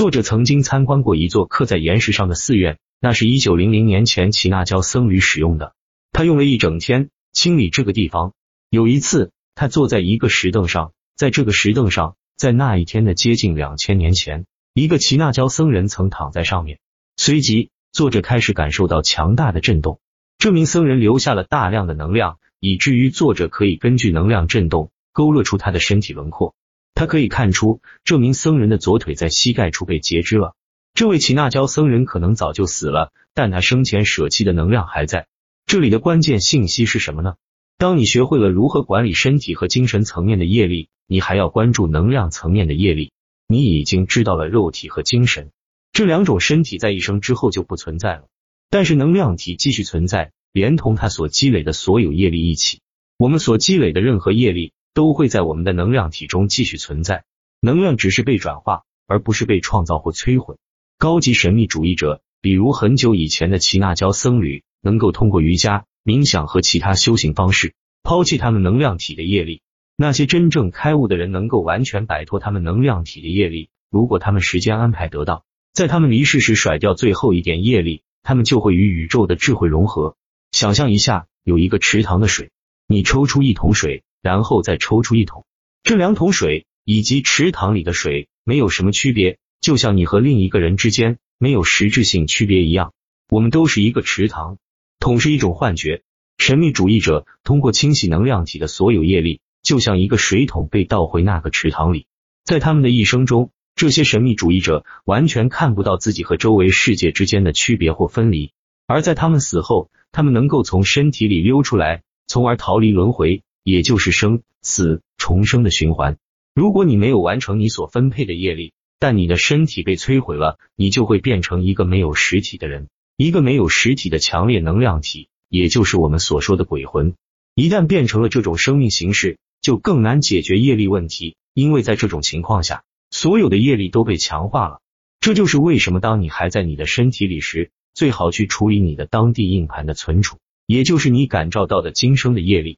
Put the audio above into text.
作者曾经参观过一座刻在岩石上的寺院，那是一九零零年前耆那教僧侣使用的。他用了一整天清理这个地方。有一次，他坐在一个石凳上，在这个石凳上，在那一天的接近两千年前，一个耆那教僧人曾躺在上面。随即，作者开始感受到强大的震动。这名僧人留下了大量的能量，以至于作者可以根据能量震动勾勒出他的身体轮廓。他可以看出，这名僧人的左腿在膝盖处被截肢了。这位耆那教僧人可能早就死了，但他生前舍弃的能量还在。这里的关键信息是什么呢？当你学会了如何管理身体和精神层面的业力，你还要关注能量层面的业力。你已经知道了肉体和精神这两种身体在一生之后就不存在了，但是能量体继续存在，连同它所积累的所有业力一起。我们所积累的任何业力。都会在我们的能量体中继续存在，能量只是被转化，而不是被创造或摧毁。高级神秘主义者，比如很久以前的耆那教僧侣，能够通过瑜伽、冥想和其他修行方式抛弃他们能量体的业力。那些真正开悟的人，能够完全摆脱他们能量体的业力。如果他们时间安排得当，在他们离世时甩掉最后一点业力，他们就会与宇宙的智慧融合。想象一下，有一个池塘的水，你抽出一桶水。然后再抽出一桶，这两桶水以及池塘里的水没有什么区别，就像你和另一个人之间没有实质性区别一样。我们都是一个池塘，桶是一种幻觉。神秘主义者通过清洗能量体的所有业力，就像一个水桶被倒回那个池塘里。在他们的一生中，这些神秘主义者完全看不到自己和周围世界之间的区别或分离，而在他们死后，他们能够从身体里溜出来，从而逃离轮回。也就是生死重生的循环。如果你没有完成你所分配的业力，但你的身体被摧毁了，你就会变成一个没有实体的人，一个没有实体的强烈能量体，也就是我们所说的鬼魂。一旦变成了这种生命形式，就更难解决业力问题，因为在这种情况下，所有的业力都被强化了。这就是为什么当你还在你的身体里时，最好去处理你的当地硬盘的存储，也就是你感召到的今生的业力。